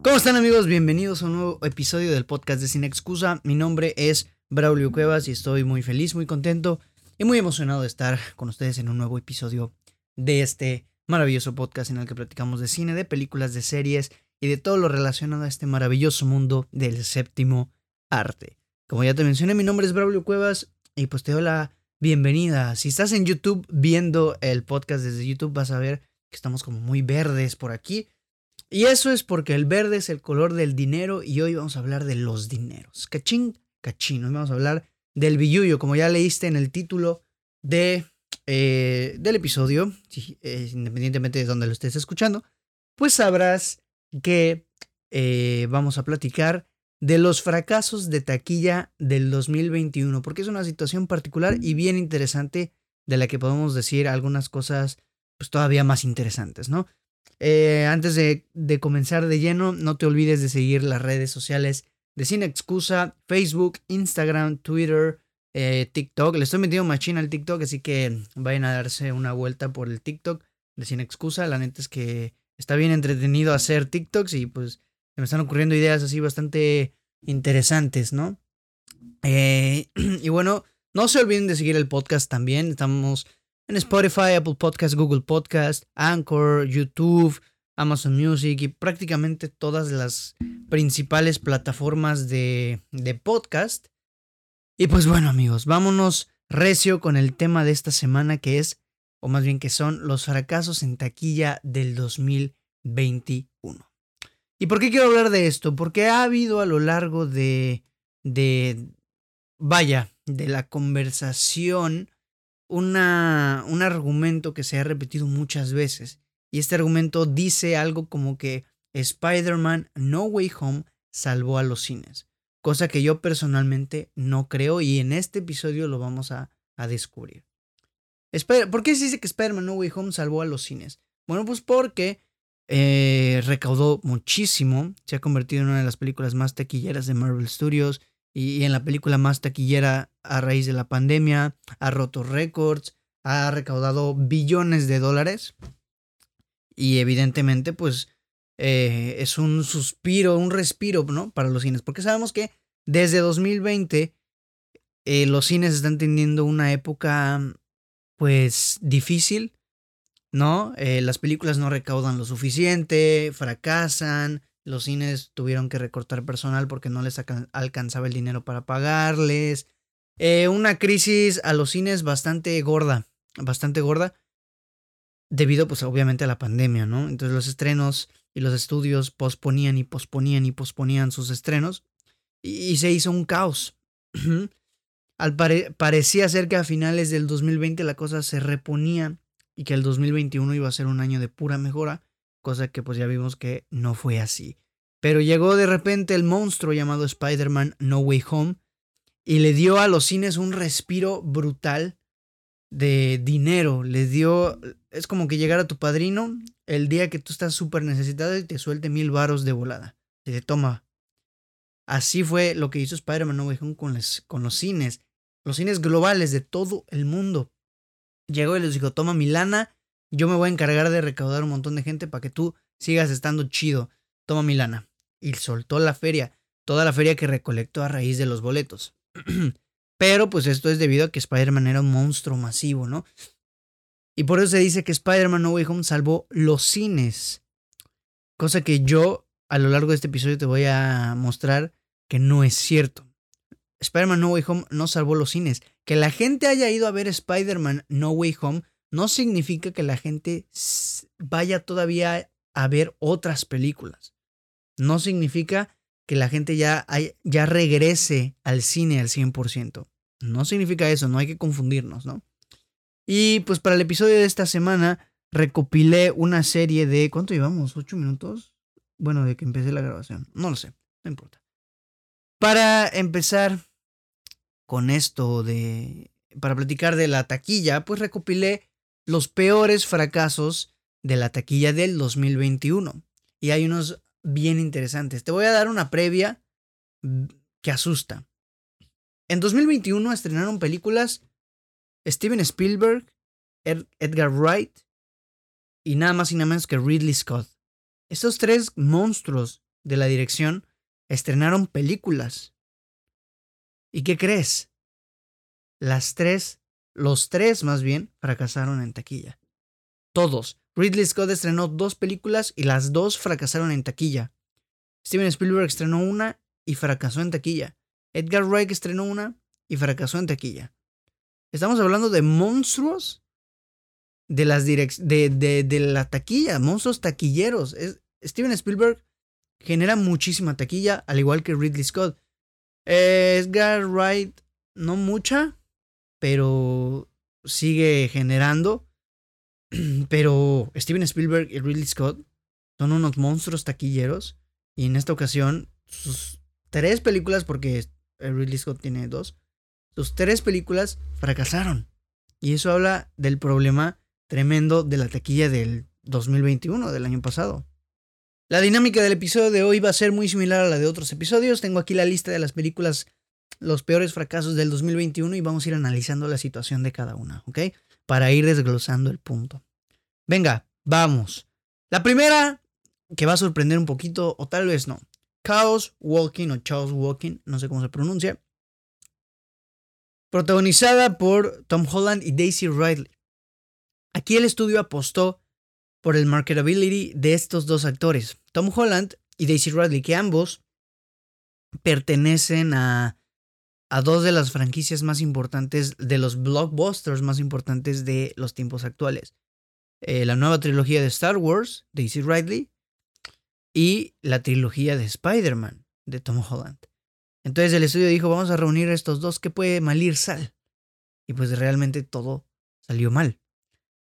¿Cómo están amigos? Bienvenidos a un nuevo episodio del podcast de Sin Excusa. Mi nombre es Braulio Cuevas y estoy muy feliz, muy contento y muy emocionado de estar con ustedes en un nuevo episodio de este maravilloso podcast en el que platicamos de cine, de películas, de series y de todo lo relacionado a este maravilloso mundo del séptimo arte. Como ya te mencioné, mi nombre es Braulio Cuevas y pues te doy la bienvenida. Si estás en YouTube viendo el podcast desde YouTube vas a ver que estamos como muy verdes por aquí. Y eso es porque el verde es el color del dinero y hoy vamos a hablar de los dineros. Cachín, cachín. Hoy vamos a hablar del billuyo, como ya leíste en el título de, eh, del episodio, eh, independientemente de donde lo estés escuchando, pues sabrás que eh, vamos a platicar de los fracasos de taquilla del 2021, porque es una situación particular y bien interesante de la que podemos decir algunas cosas pues todavía más interesantes, ¿no? Eh, antes de, comenzar de lleno, no te olvides de seguir las redes sociales de Sin Excusa, Facebook, Instagram, Twitter, eh, TikTok. Le estoy metiendo machina al TikTok, así que vayan a darse una vuelta por el TikTok de Sin Excusa. La neta es que está bien entretenido hacer TikToks y pues me están ocurriendo ideas así bastante interesantes, ¿no? Eh, y bueno, no se olviden de seguir el podcast también. Estamos en Spotify, Apple Podcast, Google Podcast, Anchor, YouTube, Amazon Music y prácticamente todas las principales plataformas de, de podcast. Y pues bueno amigos, vámonos recio con el tema de esta semana que es, o más bien que son los fracasos en taquilla del 2021. ¿Y por qué quiero hablar de esto? Porque ha habido a lo largo de, de, vaya, de la conversación un argumento que se ha repetido muchas veces. Y este argumento dice algo como que Spider-Man No Way Home salvó a los cines. Cosa que yo personalmente no creo y en este episodio lo vamos a, a descubrir. ¿Por qué se dice que Spider-Man No Way Home salvó a los cines? Bueno, pues porque eh, recaudó muchísimo, se ha convertido en una de las películas más taquilleras de Marvel Studios, y, en la película más taquillera a raíz de la pandemia, ha roto récords, ha recaudado billones de dólares y evidentemente pues eh, es un suspiro, un respiro, ¿no? Para los cines, porque sabemos que desde 2020 eh, los cines están teniendo una época pues difícil, ¿no? Eh, las películas no recaudan lo suficiente, fracasan, los cines tuvieron que recortar personal porque no les alcanzaba el dinero para pagarles. Eh, una crisis a los cines bastante gorda, bastante gorda, debido pues obviamente a la pandemia, ¿no? Entonces los estrenos y los estudios posponían y posponían y posponían sus estrenos y, se hizo un caos. Al parecía ser que a finales del 2020 la cosa se reponía y que el 2021 iba a ser un año de pura mejora cosa que pues ya vimos que no fue así. Pero llegó de repente el monstruo llamado Spider-Man No Way Home y le dio a los cines un respiro brutal de dinero. Le dio, es como que llegara tu padrino el día que tú estás súper necesitado y te suelte mil varos de volada. Y te toma. Así fue lo que hizo Spider-Man No Way Home con, con los cines. Los cines globales de todo el mundo. Llegó y les dijo, toma mi lana yo me voy a encargar de recaudar un montón de gente para que tú sigas estando chido. Toma mi lana. Y soltó la feria, toda la feria que recolectó a raíz de los boletos. Pero pues esto es debido a que Spider-Man era un monstruo masivo, ¿no? Y por eso se dice que Spider-Man No Way Home salvó los cines. Cosa que yo a lo largo de este episodio te voy a mostrar que no es cierto. Spider-Man No Way Home no salvó los cines. Que la gente haya ido a ver Spider-Man No Way Home no significa que la gente vaya todavía a ver otras películas. No significa que la gente ya, ya regrese al cine al 100%. No significa eso, no hay que confundirnos, ¿no? Y pues para el episodio de esta semana recopilé una serie de... ¿Cuánto llevamos? ¿Ocho minutos? Bueno, de que empecé la grabación. No lo sé, no importa. Para empezar con esto de... Para platicar de la taquilla, pues recopilé los peores fracasos de la taquilla del 2021. Y hay unos bien interesantes. Te voy a dar una previa que asusta. En 2021 estrenaron películas Steven Spielberg, Edgar Wright y nada más y nada menos que Ridley Scott. Estos tres monstruos de la dirección estrenaron películas. ¿Y qué crees? Las tres, los tres más bien, fracasaron en taquilla. Todos. Ridley Scott estrenó dos películas y las dos fracasaron en taquilla. Steven Spielberg estrenó una y fracasó en taquilla. Edgar Wright estrenó una y fracasó en taquilla. Estamos hablando de monstruos de, las de, de, la taquilla, monstruos taquilleros. Steven Spielberg genera muchísima taquilla, al igual que Ridley Scott. Edgar Wright, no mucha, pero sigue generando. Pero Steven Spielberg y Ridley Scott son unos monstruos taquilleros. Y en esta ocasión, sus tres películas, porque Ridley Scott tiene dos, sus tres películas fracasaron. Y eso habla del problema tremendo de la taquilla del 2021, del año pasado. La dinámica del episodio de hoy va a ser muy similar a la de otros episodios. Tengo aquí la lista de las películas, los peores fracasos del 2021 y vamos a ir analizando la situación de cada una, ¿ok? Para ir desglosando el punto. Venga, vamos. La primera, que va a sorprender un poquito, o tal vez no. Chaos Walking o Chaos Walking, no sé cómo se pronuncia. Protagonizada por Tom Holland y Daisy Ridley. Aquí el estudio apostó por el marketability de estos dos actores, Tom Holland y Daisy Ridley, que ambos pertenecen a, a dos de las franquicias más importantes, de los blockbusters más importantes de los tiempos actuales. Eh, la nueva trilogía de Star Wars, Daisy Ridley, y la trilogía de Spider-Man, de Tom Holland. Entonces el estudio dijo, vamos a reunir estos dos, que puede malir sal? Y pues realmente todo salió mal.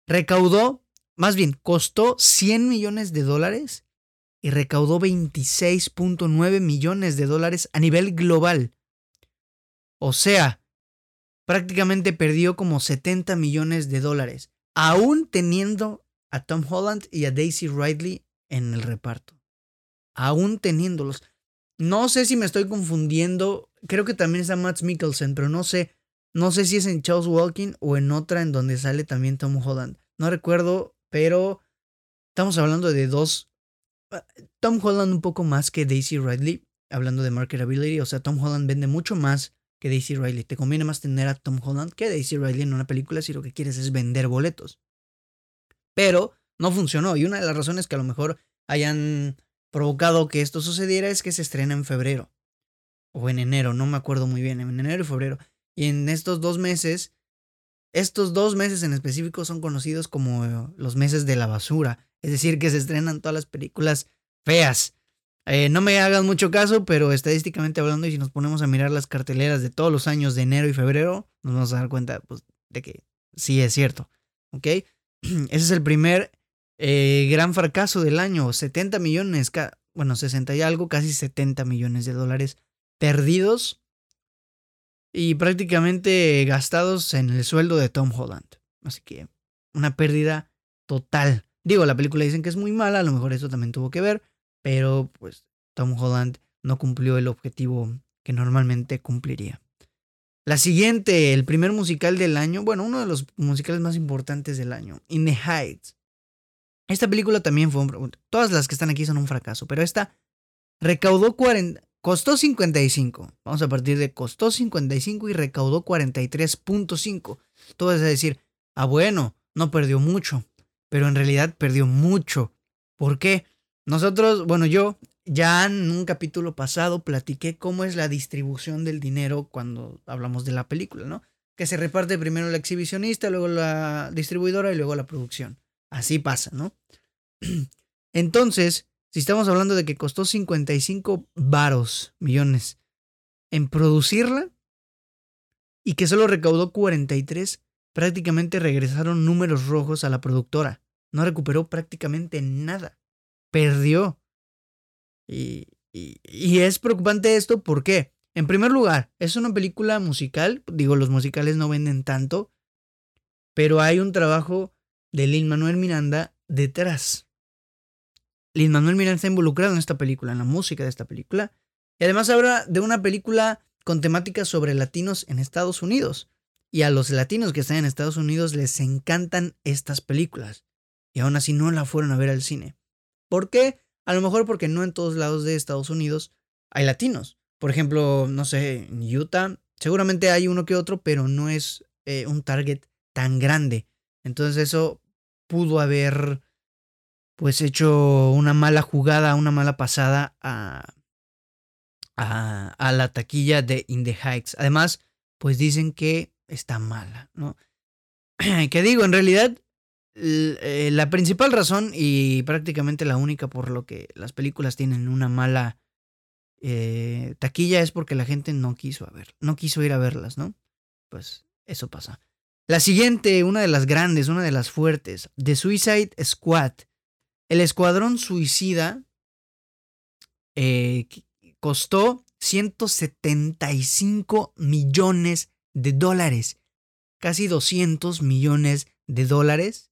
Recaudó, más bien, costó 100 millones de dólares y recaudó 26.9 millones de dólares a nivel global. O sea, prácticamente perdió como 70 millones de dólares, aún teniendo a Tom Holland y a Daisy Ridley en el reparto. Aún teniéndolos. No sé si me estoy confundiendo. Creo que también está Matt Mikkelsen, pero no sé. No sé si es en Charles Walking o en otra en donde sale también Tom Holland. No recuerdo, pero estamos hablando de dos. Ah, Tom Holland un poco más que Daisy Ridley, hablando de marketability. O sea, Tom Holland vende mucho más que Daisy Ridley. Te conviene más tener a Tom Holland que Daisy Ridley en una película si lo que quieres es vender boletos. Pero no funcionó. Y una de las razones que a lo mejor hayan provocado que esto sucediera es que se estrena en febrero. O en enero, no me acuerdo muy bien, en enero y febrero. Y en estos dos meses, estos dos meses en específico son conocidos como los meses de la basura. Es decir, que se estrenan todas las películas feas. Eh, no me hagan mucho caso, pero estadísticamente hablando, y si nos ponemos a mirar las carteleras de todos los años de enero y febrero, nos vamos a dar cuenta pues, de que sí es cierto. ¿Ok? Ese es el primer eh, gran fracaso del año. 70 millones, bueno, 60 y algo, casi 70 millones de dólares perdidos y prácticamente gastados en el sueldo de Tom Holland. Así que una pérdida total. Digo, la película dicen que es muy mala, a lo mejor eso también tuvo que ver, pero pues Tom Holland no cumplió el objetivo que normalmente cumpliría. La siguiente, el primer musical del año, bueno, uno de los musicales más importantes del año, In the Heights. Esta película también fue un... Todas las que están aquí son un fracaso, pero esta recaudó 40... Costó 55. Vamos a partir de costó 55 y recaudó 43.5. Tú vas a decir, ah bueno, no perdió mucho, pero en realidad perdió mucho. ¿Por qué? Nosotros, bueno, yo ya en un capítulo pasado platiqué cómo es la distribución del dinero cuando hablamos de la película, ¿no? Que se reparte primero la exhibicionista, luego la distribuidora y luego la producción. Así pasa, ¿no? Entonces, si estamos hablando de que costó 55 varos millones en producirla y que solo recaudó 43, prácticamente regresaron números rojos a la productora. No recuperó prácticamente nada. Perdió. Y, y, es preocupante esto, ¿por qué? En primer lugar, es una película musical. Digo, los musicales no venden tanto. Pero hay un trabajo de Lin Manuel Miranda detrás. Lin Manuel Miranda está involucrado en esta película, en la música de esta película. Y además habla de una película con temáticas sobre latinos en Estados Unidos. Y a los latinos que están en Estados Unidos les encantan estas películas. Y aún así no la fueron a ver al cine. ¿Por qué? A lo mejor porque no en todos lados de Estados Unidos hay latinos. Por ejemplo, no sé, en Utah seguramente hay uno que otro, pero no es eh, un target tan grande. Entonces eso pudo haber pues hecho una mala jugada, una mala pasada a, a, la taquilla de In the Heights. Además, pues dicen que está mala, ¿no? que digo, en realidad, la principal razón y prácticamente la única por lo que las películas tienen una mala eh, taquilla es porque la gente no quiso ver, no quiso ir a verlas, ¿no? Pues eso pasa. La siguiente, una de las grandes, una de las fuertes, The Suicide Squad. El escuadrón suicida eh, costó 175 millones de dólares, casi 200 millones de dólares,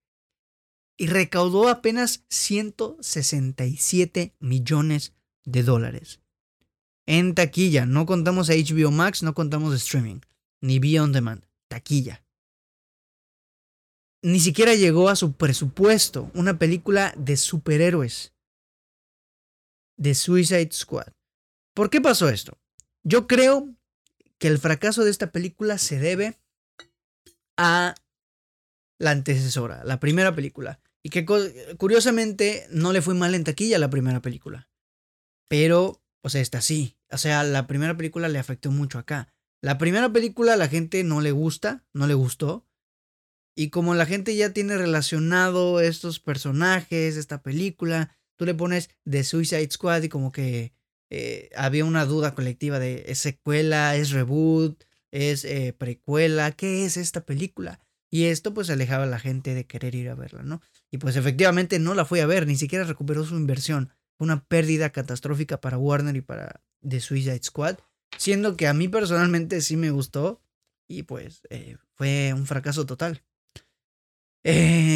y recaudó apenas 167 millones de dólares. En taquilla, no contamos a HBO Max, no contamos streaming, ni Beyond Demand, taquilla. Ni siquiera llegó a su presupuesto una película de superhéroes. The Suicide Squad. ¿Por qué pasó esto? Yo creo que el fracaso de esta película se debe a la antecesora, la primera película. Y que curiosamente no le fue mal en taquilla la primera película. Pero, o sea, está sí. O sea, la primera película le afectó mucho acá. La primera película a la gente no le gusta, no le gustó. Y como la gente ya tiene relacionado estos personajes, esta película, tú le pones The Suicide Squad y como que eh, había una duda colectiva de ¿es secuela, es reboot, es eh, precuela, ¿qué es esta película? Y esto pues alejaba a la gente de querer ir a verla, ¿no? Y pues efectivamente no la fui a ver, ni siquiera recuperó su inversión. Fue una pérdida catastrófica para Warner y para The Suicide Squad, siendo que a mí personalmente sí me gustó y pues eh, fue un fracaso total.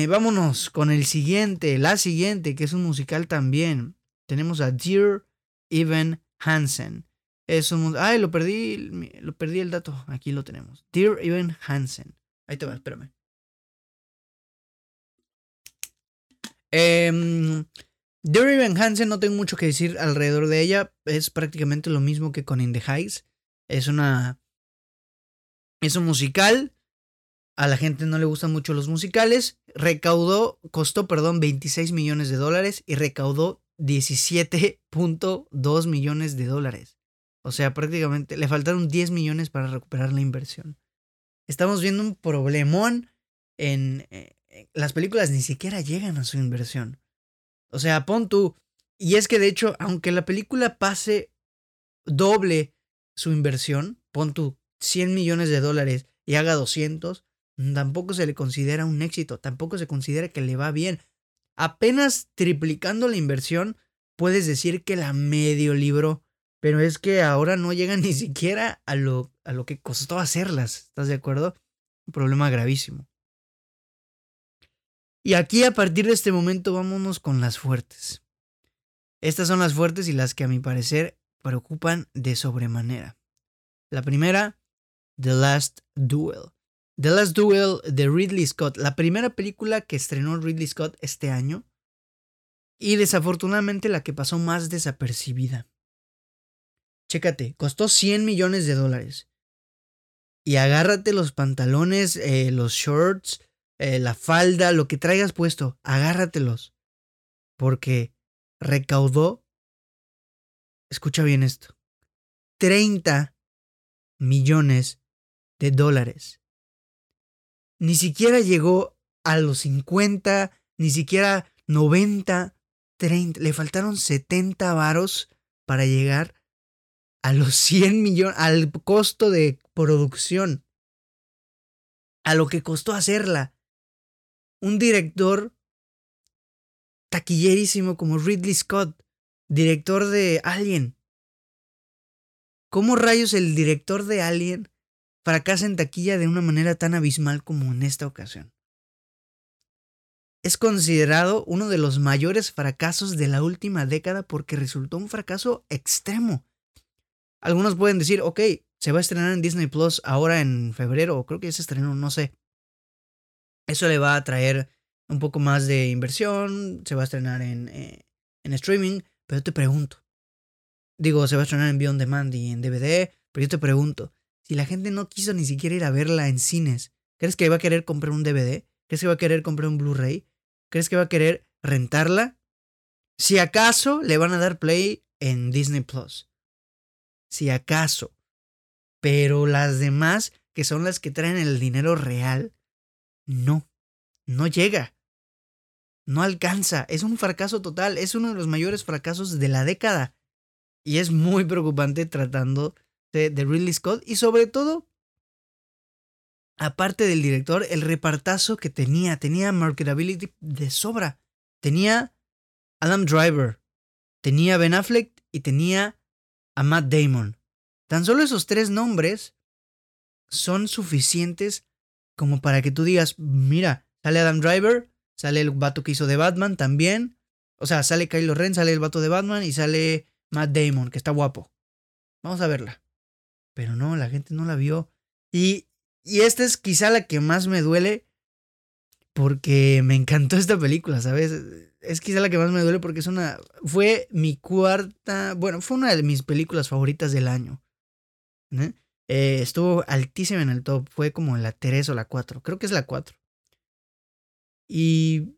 vámonos con el siguiente, la siguiente, que es un musical también. Tenemos a Dear Evan Hansen. Es un. Ay, lo perdí. Lo perdí el dato. Aquí lo tenemos. Dear Evan Hansen. Ahí te va, espérame. Eh, Dear Evan Hansen, no tengo mucho que decir alrededor de ella. Es prácticamente lo mismo que con In the Heights. Es una. Es un musical. A la gente no le gustan mucho los musicales. Recaudó, costó, perdón, 26 millones de dólares y recaudó 17.2 millones de dólares. O sea, prácticamente le faltaron 10 millones para recuperar la inversión. Estamos viendo un problemón en... Eh, las películas ni siquiera llegan a su inversión. O sea, pon tú... Y es que de hecho, aunque la película pase doble su inversión, pon tú 100 millones de dólares y haga 200, tampoco se le considera un éxito, tampoco se considera que le va bien apenas triplicando la inversión, puedes decir que la medio libró. Pero es que ahora no llega ni siquiera a lo, a lo que costó hacerlas. ¿Estás de acuerdo? Un problema gravísimo. Y aquí a partir de este momento vámonos con las fuertes. Estas son las fuertes y las que a mi parecer preocupan de sobremanera. La primera, The Last Duel. The Last Duel de Ridley Scott, la primera película que estrenó Ridley Scott este año y desafortunadamente la que pasó más desapercibida. Chécate, costó 100 millones de dólares. Y agárrate los pantalones, eh, los shorts, eh, la falda, lo que traigas puesto, agárratelos. Porque recaudó, escucha bien esto, 30 millones de dólares ni siquiera llegó a los 50, ni siquiera 90, 30. Le faltaron 70 varos para llegar a los 100 millones, al costo de producción, a lo que costó hacerla. Un director taquillerísimo como Ridley Scott, director de Alien. ¿Cómo rayos el director de Alien fracasa en taquilla de una manera tan abismal como en esta ocasión. Es considerado uno de los mayores fracasos de la última década porque resultó un fracaso extremo. Algunos pueden decir, ok, se va a estrenar en Disney Plus ahora en febrero, o creo que ya se estrenó, no sé. Eso le va a traer un poco más de inversión, se va a estrenar en, eh, en streaming, Pero yo te pregunto. Digo, se va a estrenar en Beyond Demand y en DVD, pero yo te pregunto, si la gente no quiso ni siquiera ir a verla en cines, ¿crees que va a querer comprar un DVD? ¿Crees que va a querer comprar un Blu-ray? ¿Crees que va a querer rentarla? Si acaso le van a dar play en Disney Plus. Si acaso. Pero las demás, que son las que traen el dinero real, no. No llega. No alcanza. Es un fracaso total. Es uno de los mayores fracasos de la década. Y es muy preocupante tratando de, de Ridley Scott. Y sobre todo, aparte del director, el repartazo que tenía. Tenía marketability de sobra. Tenía Adam Driver. Tenía Ben Affleck y tenía a Matt Damon. Tan solo esos tres nombres son suficientes como para que tú digas, mira, sale Adam Driver, sale el vato que hizo de Batman también. O sea, sale Kylo Ren, sale el vato de Batman y sale Matt Damon, que está guapo. Vamos a verla. Pero no, la gente no la vio. Y, y esta es quizá la que más me duele porque me encantó esta película, ¿sabes? Es quizá la que más me duele porque es una... Fue mi cuarta... Bueno, fue una de mis películas favoritas del año. ¿eh? Eh, estuvo altísima en el top. Fue como la 3 o la 4. Creo que es la 4. Y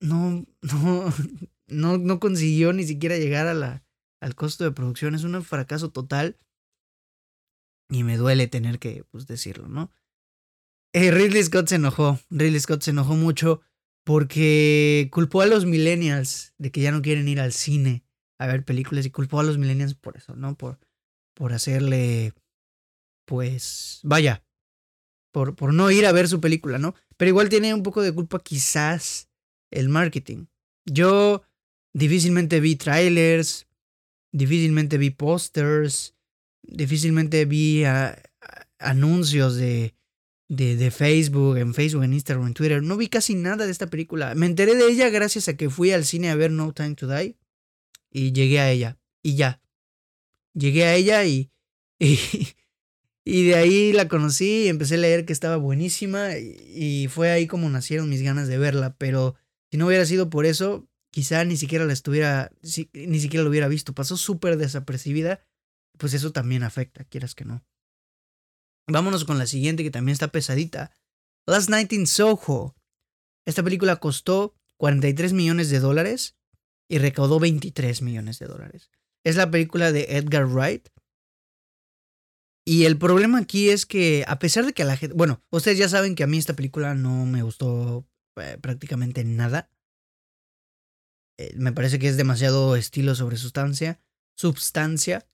no, no, no, no consiguió ni siquiera llegar a la, al costo de producción. Es un fracaso total. Y me duele tener que pues, decirlo, ¿no? Eh, Ridley Scott se enojó. Ridley Scott se enojó mucho porque culpó a los millennials de que ya no quieren ir al cine a ver películas y culpó a los millennials por eso, ¿no? Por, por hacerle pues vaya, por, por no ir a ver su película, ¿no? Pero igual tiene un poco de culpa quizás el marketing. Yo difícilmente vi trailers, difícilmente vi pósters, difícilmente vi anuncios de, de, de, Facebook, en Facebook, en Instagram, en Twitter. No vi casi nada de esta película. Me enteré de ella gracias a que fui al cine a ver No Time to Die y llegué a ella. Y ya. Llegué a ella y, y de ahí la conocí y empecé a leer que estaba buenísima y fue ahí como nacieron mis ganas de verla, pero si no hubiera sido por eso, quizá ni siquiera la estuviera, ni siquiera lo hubiera visto, pasó súper desapercibida, pues eso también afecta, quieras que no. Vámonos con la siguiente que también está pesadita. Last Night in Soho. Esta película costó 43 millones de dólares y recaudó 23 millones de dólares. Es la película de Edgar Wright, y el problema aquí es que, a pesar de que a la gente. Bueno, ustedes ya saben que a mí esta película no me gustó eh, prácticamente nada. Eh, me parece que es demasiado estilo sobre sustancia. Substancia.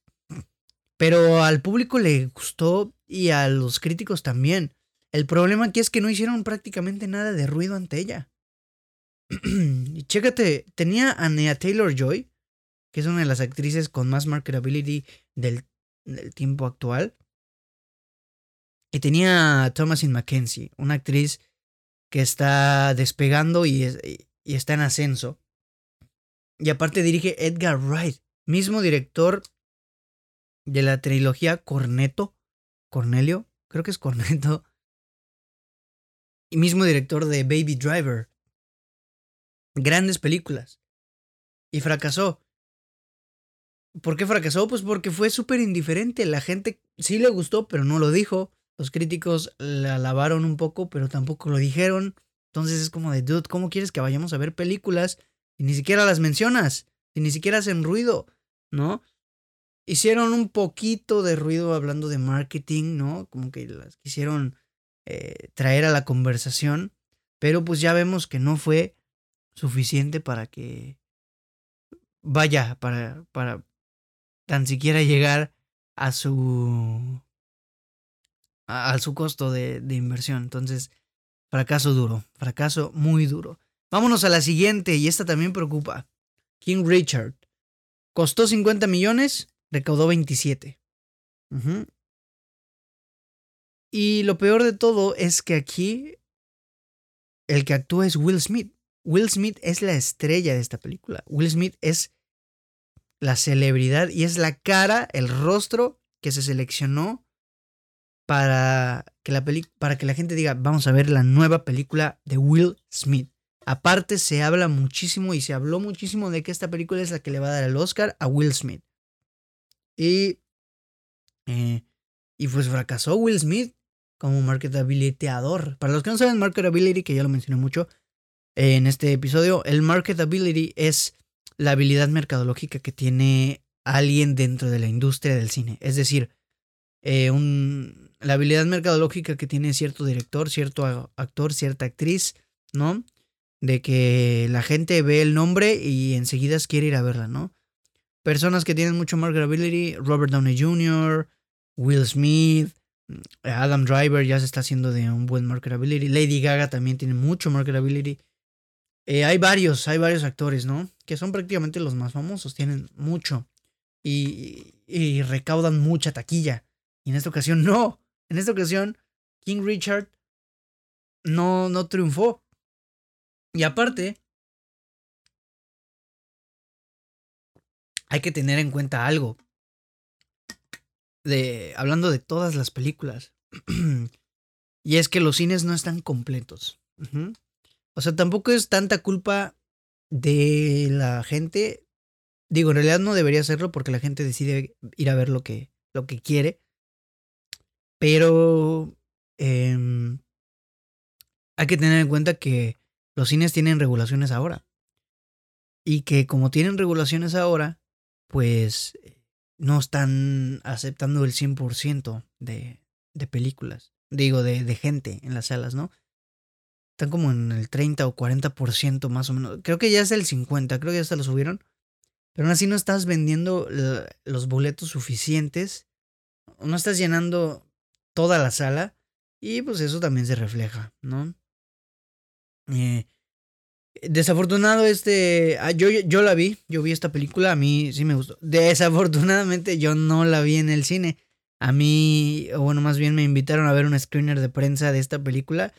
Pero al público le gustó y a los críticos también. El problema aquí es que no hicieron prácticamente nada de ruido ante ella. y chécate, tenía a Nea Taylor Joy, que es una de las actrices con más marketability del del tiempo actual. Y tenía a Thomasin Mackenzie, una actriz que está despegando y, y está en ascenso. Y aparte dirige Edgar Wright, mismo director de la trilogía Corneto, Cornelio, creo que es Corneto, y mismo director de Baby Driver. Grandes películas. Y fracasó. ¿Por qué fracasó? Pues porque fue súper indiferente. La gente sí le gustó, pero no lo dijo. Los críticos la alabaron un poco, pero tampoco lo dijeron. Entonces es como de, dude, ¿cómo quieres que vayamos a ver películas y ni siquiera las mencionas? Y ni siquiera hacen ruido, ¿no? Hicieron un poquito de ruido hablando de marketing, ¿no? Como que las quisieron eh, traer a la conversación, pero pues ya vemos que no fue suficiente para que vaya, para, para, tan siquiera llegar a su a, su costo de, de, inversión. Entonces, fracaso duro, fracaso muy duro. Vámonos a la siguiente y esta también preocupa. King Richard. Costó 50 millones, recaudó 27. Y lo peor de todo es que aquí el que actúa es Will Smith. Will Smith es la estrella de esta película. Will Smith es la celebridad y es la cara, el rostro que se seleccionó para que la, para que la gente diga, vamos a ver la nueva película de Will Smith. Aparte, se habla muchísimo y se habló muchísimo de que esta película es la que le va a dar el Oscar a Will Smith. Y, eh, y pues fracasó Will Smith como marketabilityador. Para los que no saben marketability, que ya lo mencioné mucho en este episodio, el marketability es la habilidad mercadológica que tiene alguien dentro de la industria del cine. Es decir, eh, un, la habilidad mercadológica que tiene cierto director, cierto actor, cierta actriz, ¿no? De que la gente ve el nombre y enseguida quiere ir a verla, ¿no? Personas que tienen mucho marketability, Robert Downey Jr., Will Smith, Adam Driver ya se está haciendo de un buen marketability. Lady Gaga también tiene mucho marketability. Eh, hay varios, hay varios actores, ¿no? Que son prácticamente los más famosos, tienen mucho. Y, y recaudan mucha taquilla. Y en esta ocasión no. En esta ocasión, King Richard no, no triunfó. Y aparte, hay que tener en cuenta algo de, hablando de todas las películas. y es que los cines no están completos. O sea, tampoco es tanta culpa de la gente. Digo, en realidad no debería serlo porque la gente decide ir a ver lo que, lo que quiere. Pero em, hay que tener en cuenta que los cines tienen regulaciones ahora. Y que como tienen regulaciones ahora, pues no están aceptando el 100% de, de películas, digo, de, de, gente en las salas, ¿no? Están como en el 30 o 40% más o menos. Creo que ya es el 50, creo que ya se lo subieron. Pero aún así no estás vendiendo los boletos suficientes. No estás llenando toda la sala. Y pues eso también se refleja, ¿no? Eh, Desafortunado este, ah, yo, yo la vi, yo vi esta película, a mí sí me gustó. Desafortunadamente yo no la vi en el cine. A mí, bueno, más bien me invitaron a ver un screener de prensa de esta película.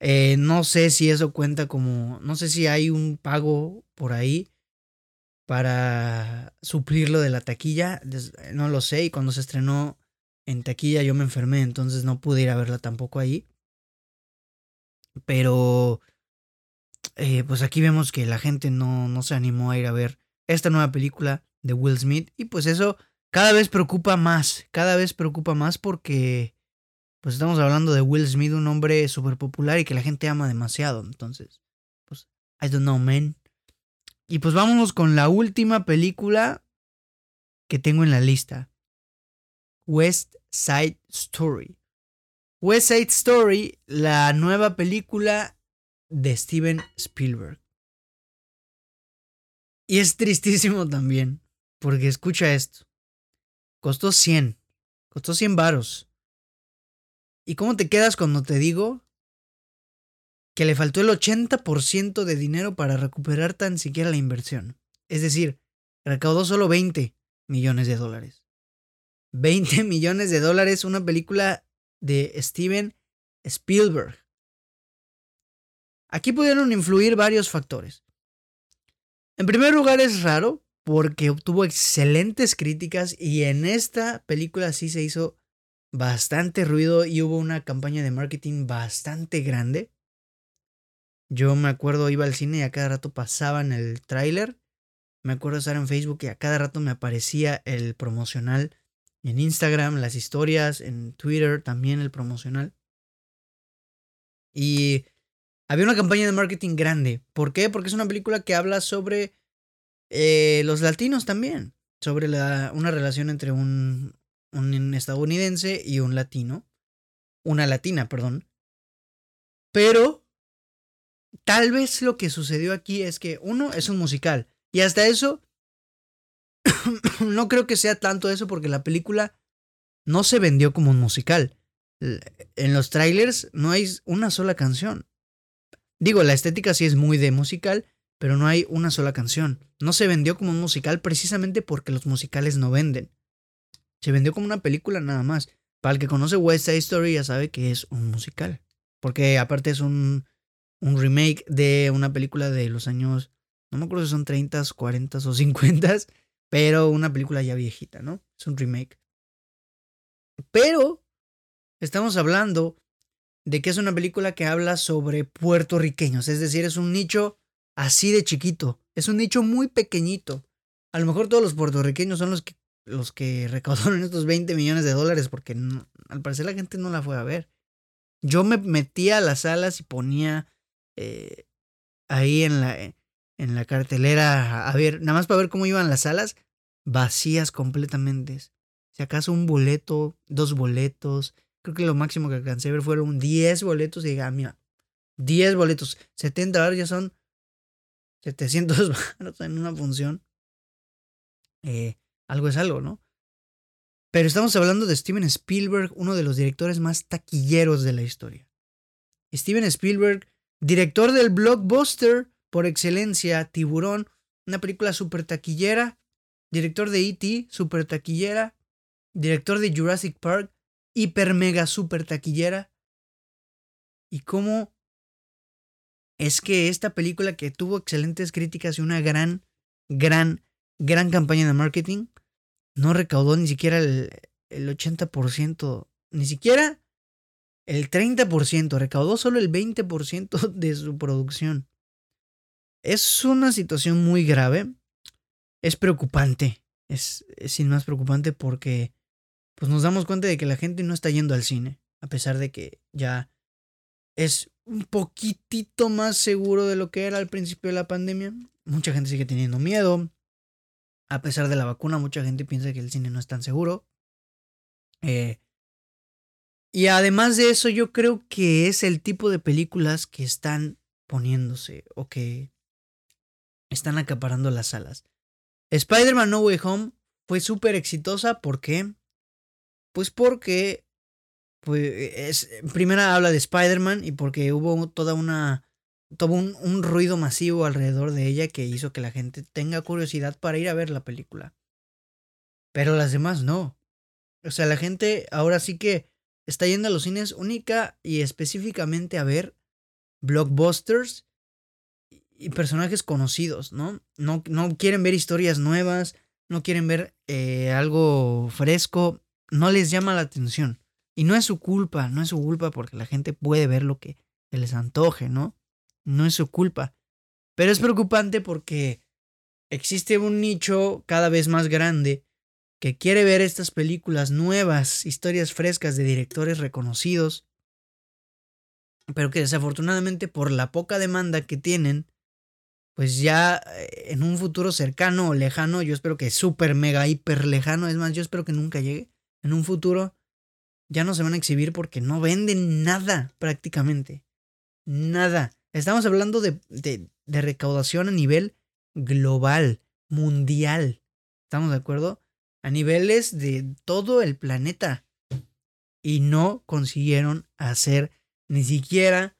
Eh, no sé si eso cuenta como, no sé si hay un pago por ahí para suplirlo de la taquilla, no lo sé. Y cuando se estrenó en taquilla yo me enfermé, entonces no pude ir a verla tampoco ahí. Pero eh, pues aquí vemos que la gente no, no se animó a ir a ver esta nueva película de Will Smith y pues eso cada vez preocupa más, cada vez preocupa más porque pues estamos hablando de Will Smith, un hombre súper popular y que la gente ama demasiado, entonces pues I don't know man. Y pues vámonos con la última película que tengo en la lista. West Side Story. West Side Story, la nueva película de Steven Spielberg. Y es tristísimo también, porque escucha esto. Costó 100, costó 100 varos. ¿Y cómo te quedas cuando te digo que le faltó el 80% de dinero para recuperar tan siquiera la inversión? Es decir, recaudó solo 20 millones de dólares. 20 millones de dólares una película de Steven Spielberg. Aquí pudieron influir varios factores. En primer lugar es raro porque obtuvo excelentes críticas y en esta película sí se hizo bastante ruido y hubo una campaña de marketing bastante grande. Yo me acuerdo iba al cine y a cada rato pasaban el tráiler. Me acuerdo estar en Facebook y a cada rato me aparecía el promocional en Instagram, las historias, en Twitter también el promocional. Y había una campaña de marketing grande. ¿Por qué? Porque es una película que habla sobre eh, los latinos también. Sobre la, una relación entre un, un estadounidense y un latino. Una latina, perdón. Pero tal vez lo que sucedió aquí es que uno es un musical. Y hasta eso, no creo que sea tanto eso porque la película no se vendió como un musical. En los trailers no hay una sola canción. Digo, la estética sí es muy de musical, pero no hay una sola canción. No se vendió como un musical precisamente porque los musicales no venden. Se vendió como una película nada más. Para el que conoce West Side Story ya sabe que es un musical. Porque aparte es un, un remake de una película de los años, no me acuerdo si son 30, 40 o 50, pero una película ya viejita, ¿no? Es un remake. Pero estamos hablando de que es una película que habla sobre puertorriqueños, es decir, es un nicho así de chiquito, es un nicho muy pequeñito. A lo mejor todos los puertorriqueños son los que, los que recaudaron estos 20 millones de dólares porque al parecer la gente no la fue a ver. Yo me metía a las salas y ponía eh, ahí en la, en la cartelera a ver, nada más para ver cómo iban las salas, vacías completamente. Si acaso un boleto, dos boletos, creo que lo máximo que alcancé a ver fueron 10 boletos y dije, ah, mira, 10 boletos, 70 dólares ya son 700 baros en una función. Eh, algo es algo, ¿no? Pero estamos hablando de Steven Spielberg, uno de los directores más taquilleros de la historia. Steven Spielberg, director del blockbuster por excelencia, Tiburón, una película super taquillera, director de E.T., super taquillera, director de Jurassic Park, hiper mega super taquillera. Y cómo es que esta película que tuvo excelentes críticas y una gran, gran, gran campaña de marketing, no recaudó ni siquiera el, el 80%, ni siquiera el 30%, recaudó solo el 20% de su producción. Es una situación muy grave, es preocupante, es, es sin más preocupante porque pues nos damos cuenta de que la gente no está yendo al cine, a pesar de que ya es un poquitito más seguro de lo que era al principio de la pandemia. Mucha gente sigue teniendo miedo, a pesar de la vacuna, mucha gente piensa que el cine no es tan seguro. Eh, y además de eso, yo creo que es el tipo de películas que están poniéndose o que están acaparando las salas. Spider-Man No Way Home fue súper exitosa. ¿Por qué? Pues porque. Pues es. Primera habla de Spider-Man y porque hubo toda una tuvo un, ruido masivo alrededor de ella que hizo que la gente tenga curiosidad para ir a ver la película. Pero las demás no. O sea, la gente ahora sí que está yendo a los cines única y específicamente a ver blockbusters y personajes conocidos, ¿no? No, no quieren ver historias nuevas, no quieren ver eh, algo fresco, no les llama la atención. Y no es su culpa, no es su culpa porque la gente puede ver lo que se les antoje, ¿no? No es su culpa. Pero es preocupante porque existe un nicho cada vez más grande que quiere ver estas películas nuevas, historias frescas de directores reconocidos, pero que desafortunadamente por la poca demanda que tienen, pues ya eh, en un futuro cercano o lejano, yo espero que súper mega hiper lejano, es más, yo espero que nunca llegue, en un futuro ya no se van a exhibir porque no venden nada prácticamente. Nada. Estamos hablando de, de, recaudación a nivel global, mundial. ¿Estamos de acuerdo? A niveles de todo el planeta. Y no consiguieron hacer ni siquiera,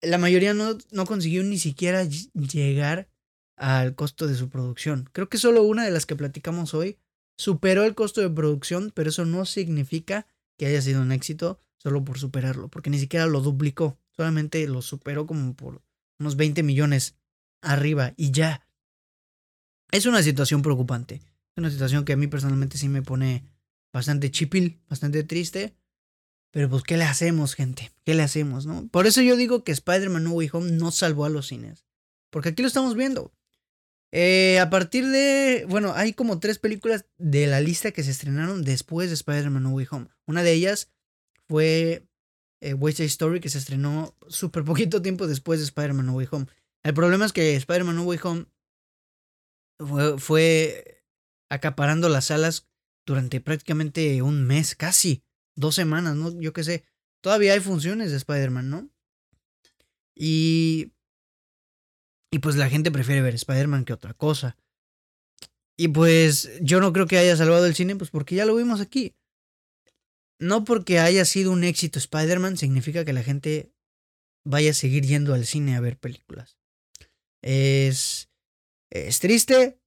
la mayoría no, no consiguió ni siquiera llegar al costo de su producción. Creo que solo una de las que platicamos hoy superó el costo de producción, pero eso no significa que haya sido un éxito solo por superarlo, porque ni siquiera lo duplicó. Solamente lo superó como por unos 20 millones arriba y ya. Es una situación preocupante. Es una situación que a mí personalmente sí me pone bastante chipil, bastante triste. Pero pues, ¿qué le hacemos, gente? ¿Qué le hacemos, no? Por eso yo digo que Spider-Man No Way Home no salvó a los cines. Porque aquí lo estamos viendo. Eh, a partir de. Bueno, hay como tres películas de la lista que se estrenaron después de Spider-Man No Way Home. Una de ellas fue eh, Story que se estrenó súper poquito tiempo después de Spider-Man No Way Home. El problema es que Spider-Man No Way Home fue, acaparando las salas durante prácticamente un mes, casi dos semanas, ¿no? Yo qué sé. Todavía hay funciones de Spider-Man, ¿no? Y. Y pues la gente prefiere ver Spider-Man que otra cosa. Y pues yo no creo que haya salvado el cine, pues porque ya lo vimos aquí no porque haya sido un éxito Spider-Man significa que la gente vaya a seguir yendo al cine a ver películas. Es, es triste,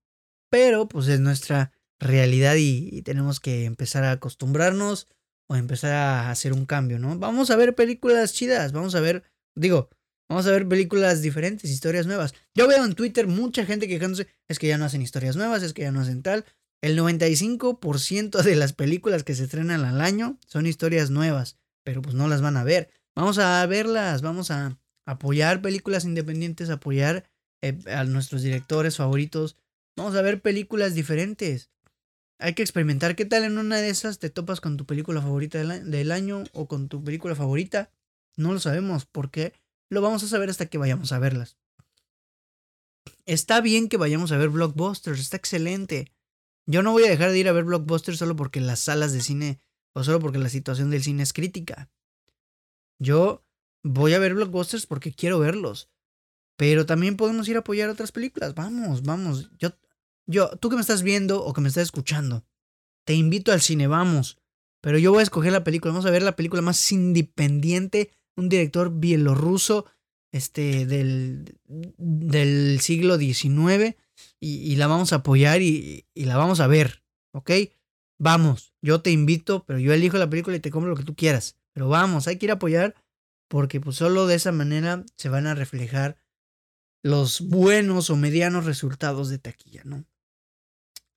pero pues es nuestra realidad y, tenemos que empezar a acostumbrarnos o empezar a hacer un cambio, ¿no? Vamos a ver películas chidas, vamos a ver, digo, vamos a ver películas diferentes, historias nuevas. Yo veo en Twitter mucha gente quejándose, es que ya no hacen historias nuevas, es que ya no hacen tal. El 95% de las películas que se estrenan al año son historias nuevas, pero pues no las van a ver. Vamos a verlas, vamos a apoyar películas independientes, apoyar eh, a nuestros directores favoritos. Vamos a ver películas diferentes. Hay que experimentar. ¿Qué tal en una de esas te topas con tu película favorita del año o con tu película favorita? No lo sabemos porque lo vamos a saber hasta que vayamos a verlas. Está bien que vayamos a ver blockbusters, está excelente. Yo no voy a dejar de ir a ver blockbusters solo porque las salas de cine o solo porque la situación del cine es crítica. Yo voy a ver blockbusters porque quiero verlos. Pero también podemos ir a apoyar otras películas. Vamos, vamos. Yo, yo, tú que me estás viendo o que me estás escuchando, te invito al cine, vamos. Pero yo voy a escoger la película. Vamos a ver la película más independiente, un director bielorruso este, del, del siglo XIX y, la vamos a apoyar y, la vamos a ver, ¿ok? Vamos, yo te invito, pero yo elijo la película y te compro lo que tú quieras. Pero vamos, hay que ir a apoyar porque pues solo de esa manera se van a reflejar los buenos o medianos resultados de taquilla, ¿no?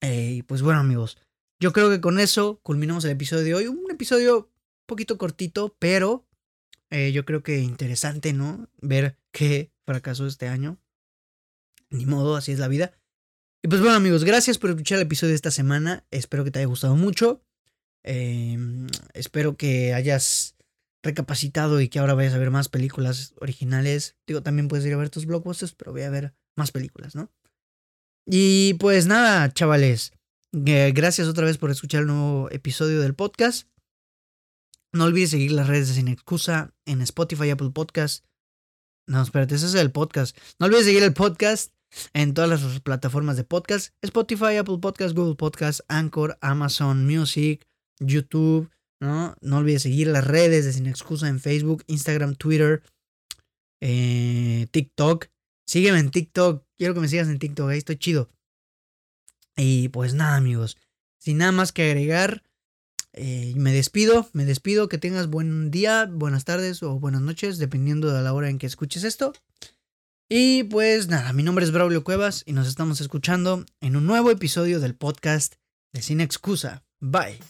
Eh, y pues bueno amigos, yo creo que con eso culminamos el episodio de hoy. Un episodio un poquito cortito, pero eh, yo creo que interesante, ¿no? Ver qué fracasó este año. Ni modo, así es la vida. Y pues bueno amigos, gracias por escuchar el episodio de esta semana. Espero que te haya gustado mucho. Em, espero que hayas recapacitado y que ahora vayas a ver más películas originales. Digo, también puedes ir a ver tus blockbusters, pero voy a ver más películas, ¿no? Y pues nada, chavales. gracias otra vez por escuchar el nuevo episodio del podcast. No olvides seguir las redes de Sin Excusa en Spotify, Apple Podcast. No, espérate, ese es el podcast. No olvides seguir el podcast en todas las plataformas de podcast. Spotify, Apple Podcast, Google Podcast, Anchor, Amazon Music, YouTube. ¿no? no olvides seguir las redes de Sin Excusa en Facebook, Instagram, Twitter, eh, TikTok. Sígueme en TikTok. Quiero que me sigas en TikTok. Ahí estoy chido. Y pues nada, amigos. Sin nada más que agregar. Eh, me despido, me despido, que tengas buen día, buenas tardes o buenas noches, dependiendo de la hora en que escuches esto. Y pues nada, mi nombre es Braulio Cuevas y nos estamos escuchando en un nuevo episodio del podcast de Sin Excusa. Bye.